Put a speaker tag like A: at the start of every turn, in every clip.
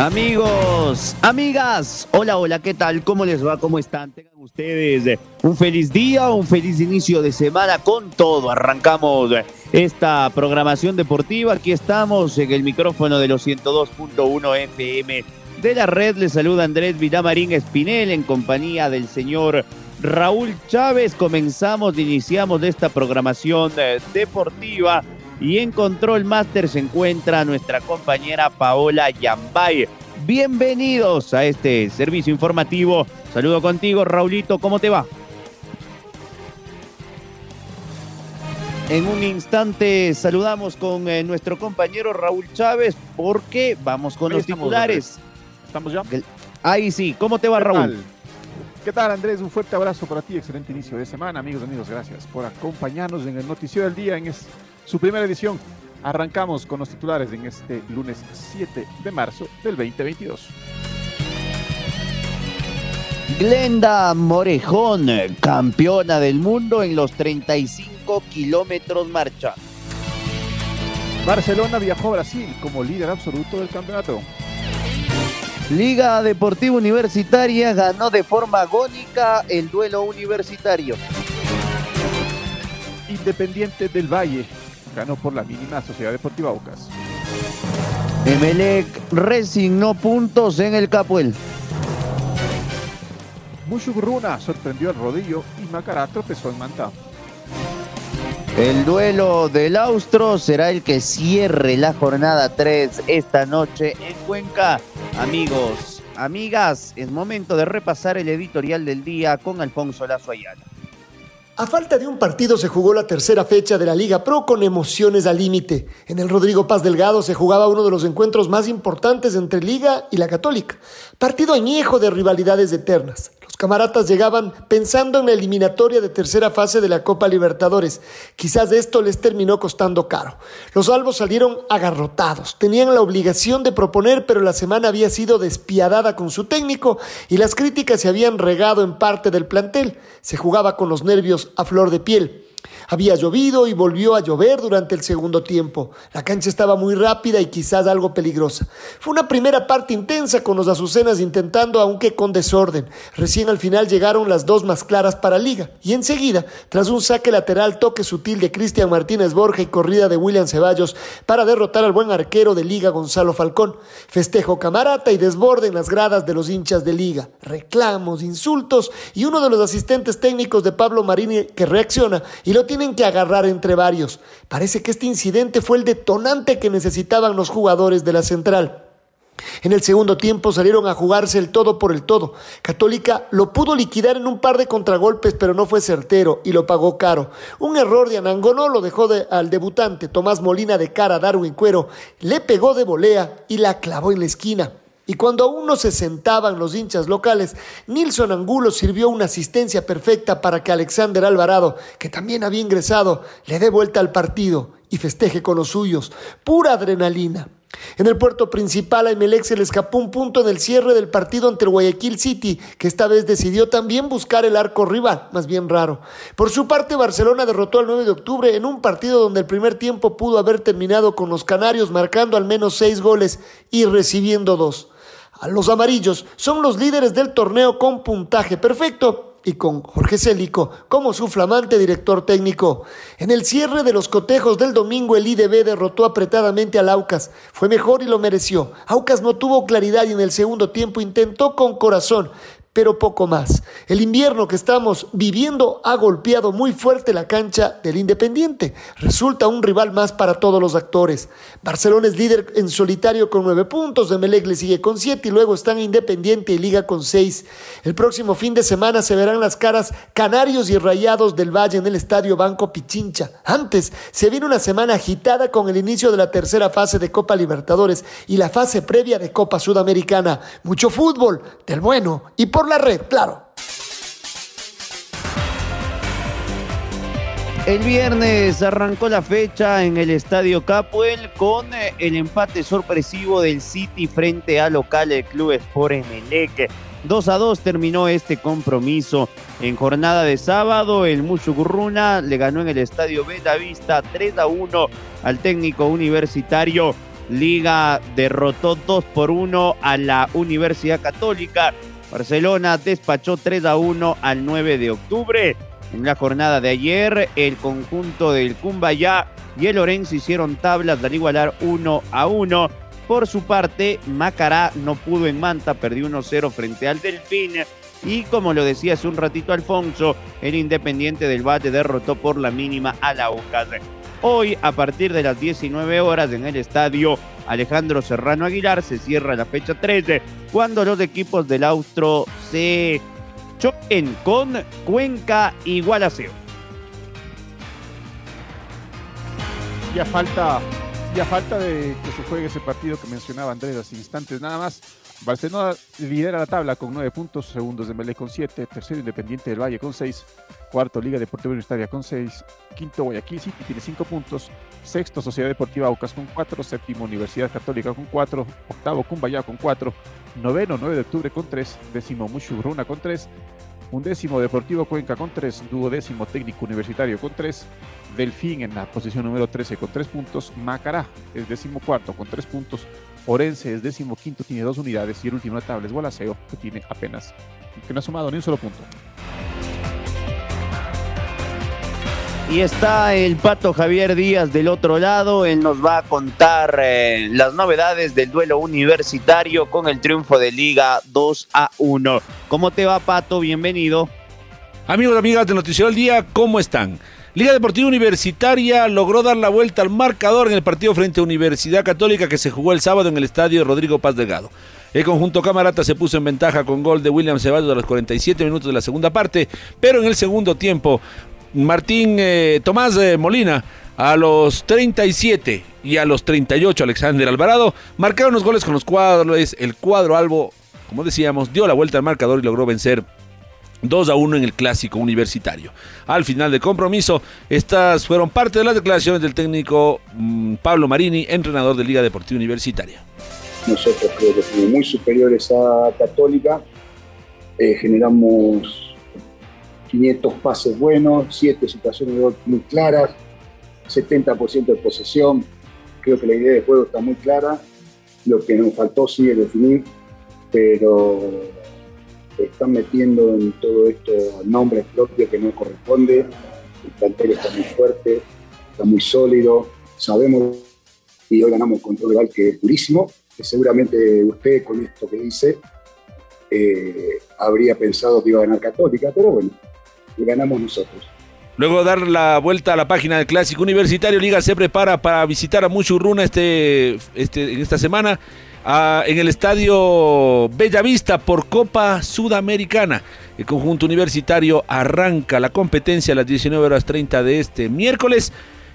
A: Amigos, amigas, hola, hola, ¿qué tal? ¿Cómo les va? ¿Cómo están? Tengan ustedes un feliz día, un feliz inicio de semana con todo. Arrancamos esta programación deportiva. Aquí estamos en el micrófono de los 102.1 FM de la red. Les saluda Andrés Villamarín Espinel en compañía del señor Raúl Chávez. Comenzamos, iniciamos esta programación eh, deportiva y en Control Master se encuentra nuestra compañera Paola Yambay. Bienvenidos a este servicio informativo. Saludo contigo, Raulito, ¿cómo te va? En un instante saludamos con eh, nuestro compañero Raúl Chávez porque vamos con los titulares.
B: ¿Estamos ya?
A: Ahí sí, ¿cómo te va Raúl?
B: ¿Qué tal Andrés? Un fuerte abrazo para ti, excelente inicio de semana. Amigos, amigos, gracias por acompañarnos en el Noticiero del Día en su primera edición. Arrancamos con los titulares en este lunes 7 de marzo del 2022.
A: Glenda Morejón, campeona del mundo en los 35 kilómetros marcha.
B: Barcelona viajó a Brasil como líder absoluto del campeonato.
A: Liga Deportiva Universitaria ganó de forma agónica el duelo universitario.
B: Independiente del Valle ganó por la mínima Sociedad Deportiva Ocas.
A: Emelec resignó puntos en el Capuel.
B: Mushugruna sorprendió al rodillo y Macará tropezó en Manta.
A: El duelo del Austro será el que cierre la jornada 3 esta noche en Cuenca. Amigos, amigas, es momento de repasar el editorial del día con Alfonso Lazo Ayala.
C: A falta de un partido se jugó la tercera fecha de la Liga Pro con emociones al límite. En el Rodrigo Paz Delgado se jugaba uno de los encuentros más importantes entre Liga y la Católica. Partido añejo de rivalidades eternas camaratas llegaban pensando en la eliminatoria de tercera fase de la Copa Libertadores. Quizás esto les terminó costando caro. Los albos salieron agarrotados. Tenían la obligación de proponer, pero la semana había sido despiadada con su técnico y las críticas se habían regado en parte del plantel. Se jugaba con los nervios a flor de piel. Había llovido y volvió a llover durante el segundo tiempo. La cancha estaba muy rápida y quizás algo peligrosa. Fue una primera parte intensa con los azucenas intentando, aunque con desorden. Recién al final llegaron las dos más claras para Liga. Y enseguida, tras un saque lateral, toque sutil de Cristian Martínez Borja y corrida de William Ceballos para derrotar al buen arquero de Liga Gonzalo Falcón. Festejo camarata y desborde en las gradas de los hinchas de Liga. Reclamos, insultos y uno de los asistentes técnicos de Pablo Marini que reacciona y lo tienen que agarrar entre varios. Parece que este incidente fue el detonante que necesitaban los jugadores de la central. En el segundo tiempo salieron a jugarse el todo por el todo. Católica lo pudo liquidar en un par de contragolpes, pero no fue certero y lo pagó caro. Un error de Anangonó lo dejó al debutante Tomás Molina de cara a Darwin Cuero, le pegó de volea y la clavó en la esquina. Y cuando aún no se sentaban los hinchas locales, Nilson Angulo sirvió una asistencia perfecta para que Alexander Alvarado, que también había ingresado, le dé vuelta al partido y festeje con los suyos. Pura adrenalina. En el puerto principal a Emelec se le escapó un punto en el cierre del partido ante el Guayaquil City, que esta vez decidió también buscar el arco rival, más bien raro. Por su parte, Barcelona derrotó al 9 de octubre en un partido donde el primer tiempo pudo haber terminado con los canarios marcando al menos seis goles y recibiendo dos. Los amarillos son los líderes del torneo con puntaje perfecto y con Jorge Célico como su flamante director técnico. En el cierre de los cotejos del domingo, el IDB derrotó apretadamente al Aucas. Fue mejor y lo mereció. Aucas no tuvo claridad y en el segundo tiempo intentó con corazón, pero poco más. El invierno que estamos viviendo ha golpeado muy fuerte la cancha del Independiente. Resulta un rival más para todos los actores. Barcelona es líder en solitario con nueve puntos, Emelec le sigue con siete y luego están Independiente y Liga con seis. El próximo fin de semana se verán las caras Canarios y Rayados del Valle en el Estadio Banco Pichincha. Antes se viene una semana agitada con el inicio de la tercera fase de Copa Libertadores y la fase previa de Copa Sudamericana. Mucho fútbol, del bueno y por la red, claro.
A: El viernes arrancó la fecha en el Estadio Capuel con eh, el empate sorpresivo del City frente al local del Club Sport Emelec. 2 a 2 terminó este compromiso. En jornada de sábado, el Mushugurruna le ganó en el Estadio Vista 3 a 1 al técnico universitario. Liga derrotó 2 por 1 a la Universidad Católica. Barcelona despachó 3 a 1 al 9 de octubre. En la jornada de ayer, el conjunto del Cumbayá y el Lorenzo hicieron tablas al igualar 1 a 1. Por su parte, Macará no pudo en Manta, perdió 1-0 frente al Delfín. Y como lo decía hace un ratito Alfonso, el Independiente del Valle derrotó por la mínima a la UCAS. Hoy, a partir de las 19 horas en el estadio Alejandro Serrano Aguilar, se cierra la fecha 13, cuando los equipos del Austro se choquen con Cuenca y.
B: Ya falta, ya falta de que se juegue ese partido que mencionaba Andrés hace instantes nada más. Barcelona lidera la tabla con nueve puntos, segundos de Melé con siete, tercero Independiente del Valle con seis, cuarto Liga Deportiva Universitaria con seis, quinto Guayaquil City tiene cinco puntos, sexto Sociedad Deportiva Aucas con cuatro, séptimo Universidad Católica con cuatro, octavo Cumbayá con cuatro, noveno 9 de octubre con tres, décimo Mushugruna con tres, undécimo Deportivo Cuenca con tres, duodécimo Técnico Universitario con tres, Delfín en la posición número 13 con tres puntos, Macará es décimo cuarto con tres puntos, Orense es décimo quinto, tiene dos unidades y el último notable es Gualaceo, que tiene apenas, que no ha sumado ni un solo punto.
A: Y está el Pato Javier Díaz del otro lado. Él nos va a contar eh, las novedades del duelo universitario con el triunfo de Liga 2 a 1. ¿Cómo te va, Pato? Bienvenido.
D: Amigos y amigas de Noticiero del Día, ¿cómo están? Liga Deportiva Universitaria logró dar la vuelta al marcador en el partido frente a Universidad Católica que se jugó el sábado en el estadio Rodrigo Paz Delgado. El conjunto Camarata se puso en ventaja con gol de William Ceballos a los 47 minutos de la segunda parte, pero en el segundo tiempo Martín eh, Tomás eh, Molina a los 37 y a los 38 Alexander Alvarado marcaron los goles con los cuadros. El cuadro Albo, como decíamos, dio la vuelta al marcador y logró vencer 2 a 1 en el clásico universitario. Al final del compromiso, estas fueron parte de las declaraciones del técnico mm, Pablo Marini, entrenador de Liga Deportiva Universitaria.
E: Nosotros creo que fuimos muy superiores a Católica, eh, generamos 500 pases buenos, 7 situaciones de gol muy claras, 70% de posesión. Creo que la idea de juego está muy clara. Lo que nos faltó sigue definir, pero están metiendo en todo esto nombres propios que no corresponde. El plantel está muy fuerte, está muy sólido. Sabemos y hoy ganamos contra un rival que es durísimo, que seguramente usted con esto que dice eh, habría pensado que iba a ganar Católica, pero bueno, ganamos nosotros.
D: Luego dar la vuelta a la página del Clásico Universitario, Liga se prepara para visitar a Muchurruna este, este, esta semana en el estadio Bellavista por Copa Sudamericana. El conjunto universitario arranca la competencia a las 19 horas 30 de este miércoles.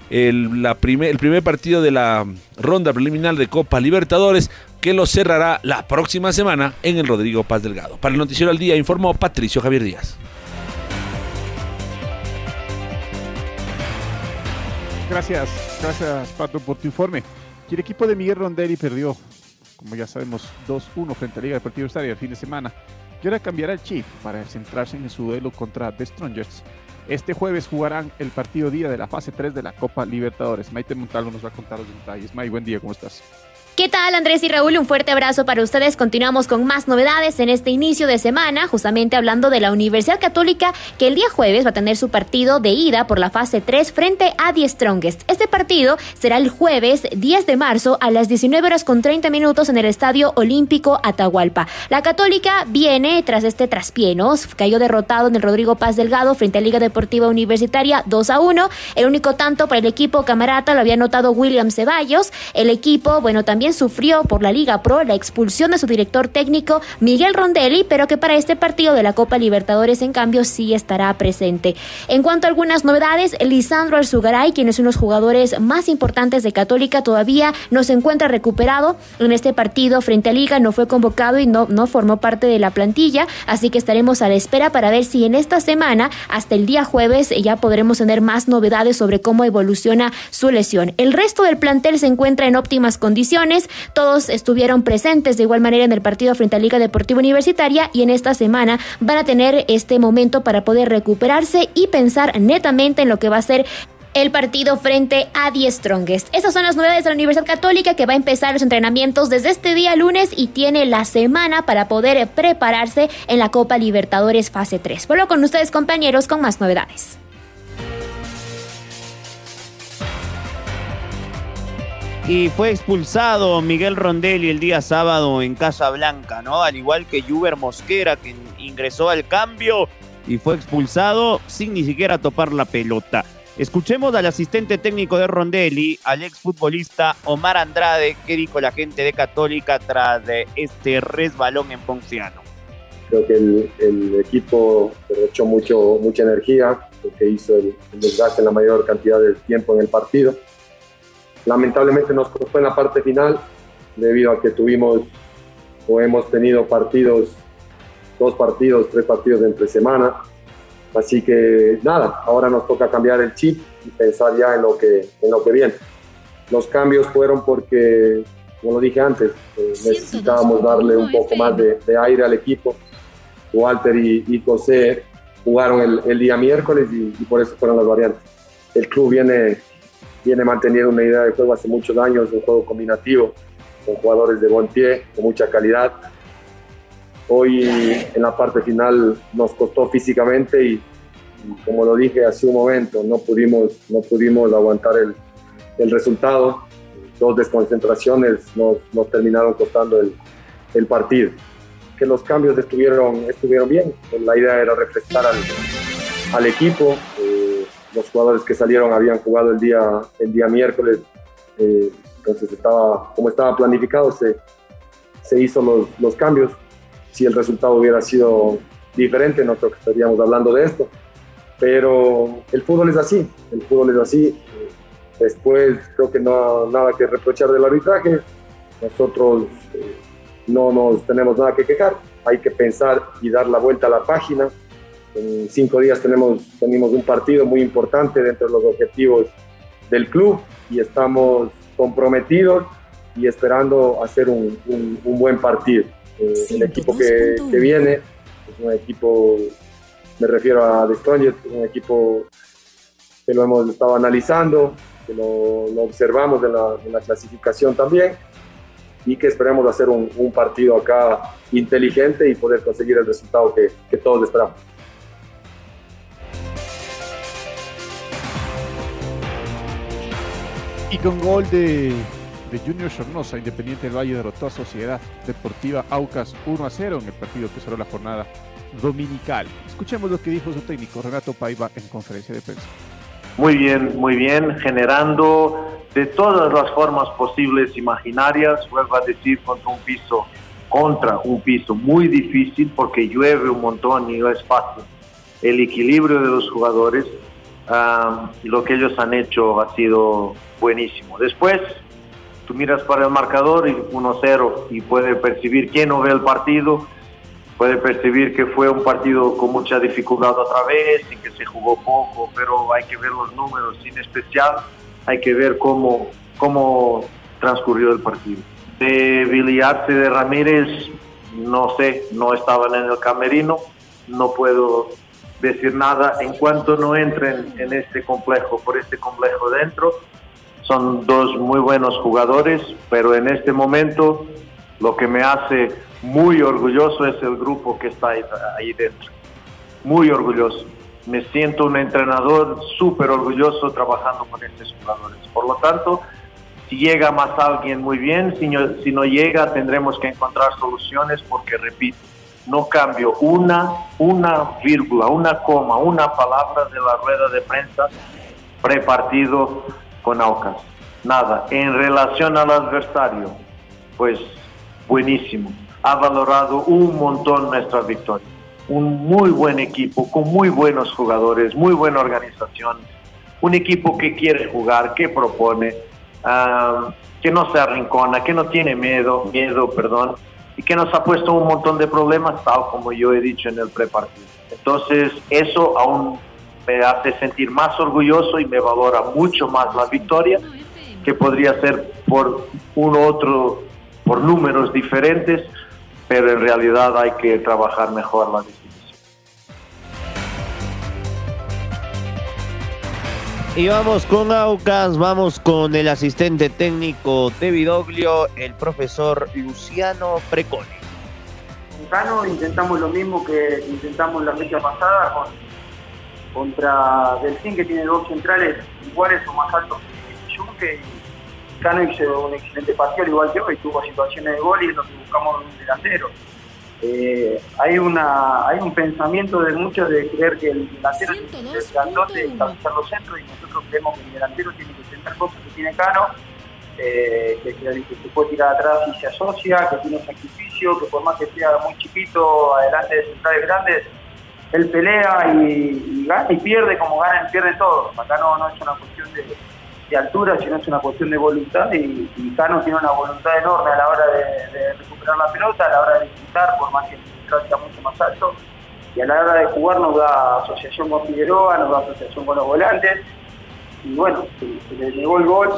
D: El, la primer, el primer partido de la ronda preliminar de Copa Libertadores que lo cerrará la próxima semana en el Rodrigo Paz Delgado. Para el Noticiero al Día informó Patricio Javier Díaz.
B: Gracias, gracias Pato por tu informe. El equipo de Miguel Rondelli perdió, como ya sabemos, 2-1 frente a Liga Deportiva Estadio el fin de semana. Y ahora cambiará el chip para centrarse en su duelo contra The Strongers. Este jueves jugarán el partido día de la fase 3 de la Copa Libertadores. Maite Montalvo nos va a contar los detalles. May, buen día, ¿cómo estás?
F: ¿Qué tal Andrés y Raúl? Un fuerte abrazo para ustedes. Continuamos con más novedades en este inicio de semana, justamente hablando de la Universidad Católica que el día jueves va a tener su partido de ida por la fase 3 frente a The Strongest. Este partido será el jueves 10 de marzo a las 19 horas con 30 minutos en el Estadio Olímpico Atahualpa. La Católica viene tras este traspié, ¿no? Cayó derrotado en el Rodrigo Paz Delgado frente a Liga Deportiva Universitaria 2 a 1. El único tanto para el equipo camarata lo había anotado William Ceballos. El equipo, bueno, también sufrió por la Liga Pro la expulsión de su director técnico Miguel Rondelli, pero que para este partido de la Copa Libertadores en cambio sí estará presente. En cuanto a algunas novedades, Lisandro Arzugaray, quien es uno de los jugadores más importantes de Católica, todavía no se encuentra recuperado en este partido frente a Liga, no fue convocado y no, no formó parte de la plantilla, así que estaremos a la espera para ver si en esta semana, hasta el día jueves, ya podremos tener más novedades sobre cómo evoluciona su lesión. El resto del plantel se encuentra en óptimas condiciones todos estuvieron presentes de igual manera en el partido frente a Liga Deportiva Universitaria y en esta semana van a tener este momento para poder recuperarse y pensar netamente en lo que va a ser el partido frente a The Strongest. Esas son las novedades de la Universidad Católica que va a empezar los entrenamientos desde este día lunes y tiene la semana para poder prepararse en la Copa Libertadores fase 3. Vuelvo con ustedes compañeros con más novedades.
A: Y fue expulsado Miguel Rondelli el día sábado en Casa Blanca, ¿no? Al igual que Juber Mosquera, que ingresó al cambio y fue expulsado sin ni siquiera topar la pelota. Escuchemos al asistente técnico de Rondelli, al exfutbolista Omar Andrade, que dijo la gente de Católica tras este resbalón en Ponciano.
G: Creo que el, equipo derrochó mucho, mucha energía, porque hizo el desgaste en la mayor cantidad de tiempo en el partido Lamentablemente nos costó en la parte final debido a que tuvimos o hemos tenido partidos, dos partidos, tres partidos entre semana. Así que nada, ahora nos toca cambiar el chip y pensar ya en lo que, en lo que viene. Los cambios fueron porque, como lo dije antes, eh, necesitábamos darle un poco más de, aire al equipo. Walter y, José jugaron el, día miércoles y, y por eso fueron las variantes. El club viene viene manteniendo una idea de juego hace muchos años, un juego combinativo, con jugadores de buen pie, con mucha calidad. Hoy en la parte final nos costó físicamente y, como lo dije hace un momento, no pudimos, no pudimos aguantar el, el resultado. Dos desconcentraciones nos, nos terminaron costando el, el, partido. Que los cambios estuvieron, estuvieron bien. La idea era refrescar al, al equipo. Los jugadores que salieron habían jugado el día, el día miércoles, eh, entonces estaba, como estaba planificado, se, se hizo los, los, cambios. Si el resultado hubiera sido diferente, no creo que estaríamos hablando de esto. Pero el fútbol es así, el fútbol es así. Después creo que no nada que reprochar del arbitraje. Nosotros eh, no nos tenemos nada que quejar. Hay que pensar y dar la vuelta a la página en cinco días tenemos, tenemos un partido muy importante dentro de los objetivos del club y estamos comprometidos y esperando hacer un, un, buen partido. Eh, el equipo que, que, viene es un equipo, me refiero a The Strongest, un equipo que lo hemos estado analizando, que lo, lo observamos en la, en la, clasificación también y que esperemos hacer un, un, partido acá inteligente y poder conseguir el resultado que, que todos esperamos.
B: Y con gol de, de Junior Sornosa, Independiente del Valle derrotó a Sociedad Deportiva Aucas 1 a 0 en el partido que cerró la jornada dominical. Escuchemos lo que dijo su técnico Renato Paiva en conferencia de prensa.
H: Muy bien, muy bien, generando de todas las formas posibles imaginarias, vuelvo a decir, contra un piso, contra un piso muy difícil porque llueve un montón y no es fácil. El equilibrio de los jugadores, lo que ellos han hecho ha sido buenísimo. Después, tú miras para el marcador y 1-0 y puede percibir quién no ve el partido, puede percibir que fue un partido con mucha dificultad otra vez y que se jugó poco, pero hay que ver los números, en especial hay que ver cómo, cómo transcurrió el partido. De Billy de Ramírez, no sé, no estaban en el camerino, no puedo decir nada en cuanto no entren en este complejo, por este complejo dentro, son dos muy buenos jugadores, pero en este momento lo que me hace muy orgulloso es el grupo que está ahí, dentro. Muy orgulloso. Me siento un entrenador súper orgulloso trabajando con estos jugadores. Por lo tanto, si llega más alguien, muy bien. Si no, si no llega, tendremos que encontrar soluciones porque, repito, no cambio una, una vírgula, una coma, una palabra de la rueda de prensa prepartido con Aucas. Nada. En relación al adversario, pues buenísimo. Ha valorado un montón nuestra victoria. Un muy buen equipo, con muy buenos jugadores, muy buena organización. Un equipo que quiere jugar, que propone, uh, que no se arrincona, que no tiene miedo, miedo, perdón, y que nos ha puesto un montón de problemas, tal como yo he dicho en el prepartido. Entonces, eso aún me hace sentir más orgulloso y me valora mucho más la victoria, que podría ser por uno otro, por números diferentes, pero en realidad hay que trabajar mejor la decisión.
A: Y vamos con Aucas, vamos con el asistente técnico de Vidoglio, el profesor Luciano Precone.
I: Con Cano intentamos lo mismo que intentamos la fecha pasada con, contra Delfín, que tiene dos centrales iguales o más altos que Junque. Cano hizo un excelente partido, igual que hoy, tuvo situaciones de gol y es lo buscamos un delantero. Eh, hay una hay un pensamiento de muchos de creer que el delantero tiene que ser estabilizar los centros y nosotros creemos que el delantero tiene que tener cosas que tiene Cano, eh, que, se puede tirar atrás y se asocia, que tiene sacrificio, que por más que sea muy chiquito, adelante de centrales grandes, él pelea y, gana y pierde como gana y pierde todo. Acá no, no es una cuestión de de altura, sino es una cuestión de voluntad y, y Cano tiene una voluntad enorme a la hora de, recuperar la pelota, a la hora de disfrutar, por más que sea mucho más alto, y a la hora de jugar nos da asociación con Figueroa, nos da asociación con los volantes, y bueno, se, le llegó el gol,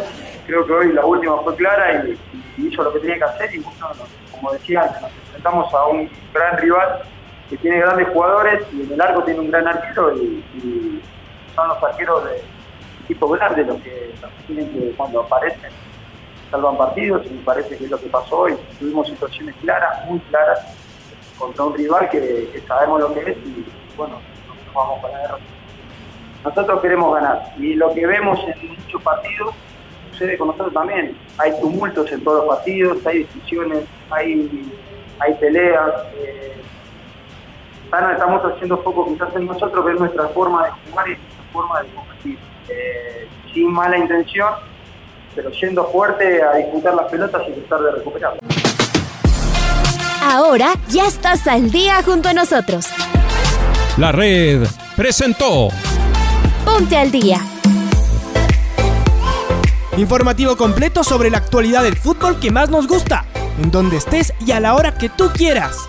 I: creo que hoy la última fue clara y, hizo lo que tenía que hacer, y bueno, como decía antes, nos enfrentamos a un gran rival que tiene grandes jugadores y en el arco tiene un gran arquero y, y son los arqueros de equipo grande los que, tienen que cuando aparecen salvan partidos y me parece que es lo que pasó hoy. Tuvimos situaciones claras, muy claras, contra un rival que, sabemos lo que es y bueno, nosotros vamos para la. Nosotros queremos ganar y lo que vemos en muchos partidos sucede con nosotros también. Hay tumultos en todos los partidos, hay decisiones, hay, hay peleas. Eh, estamos haciendo poco quizás en nosotros, ver nuestra forma de jugar y nuestra forma de competir. Eh, sin mala intención, pero siendo fuerte a disputar las pelotas y tratar de recuperarlas.
F: Ahora ya estás al día junto a nosotros.
J: La red presentó
F: Ponte al día.
K: Informativo completo sobre la actualidad del fútbol que más nos gusta, en donde estés y a la hora que tú quieras.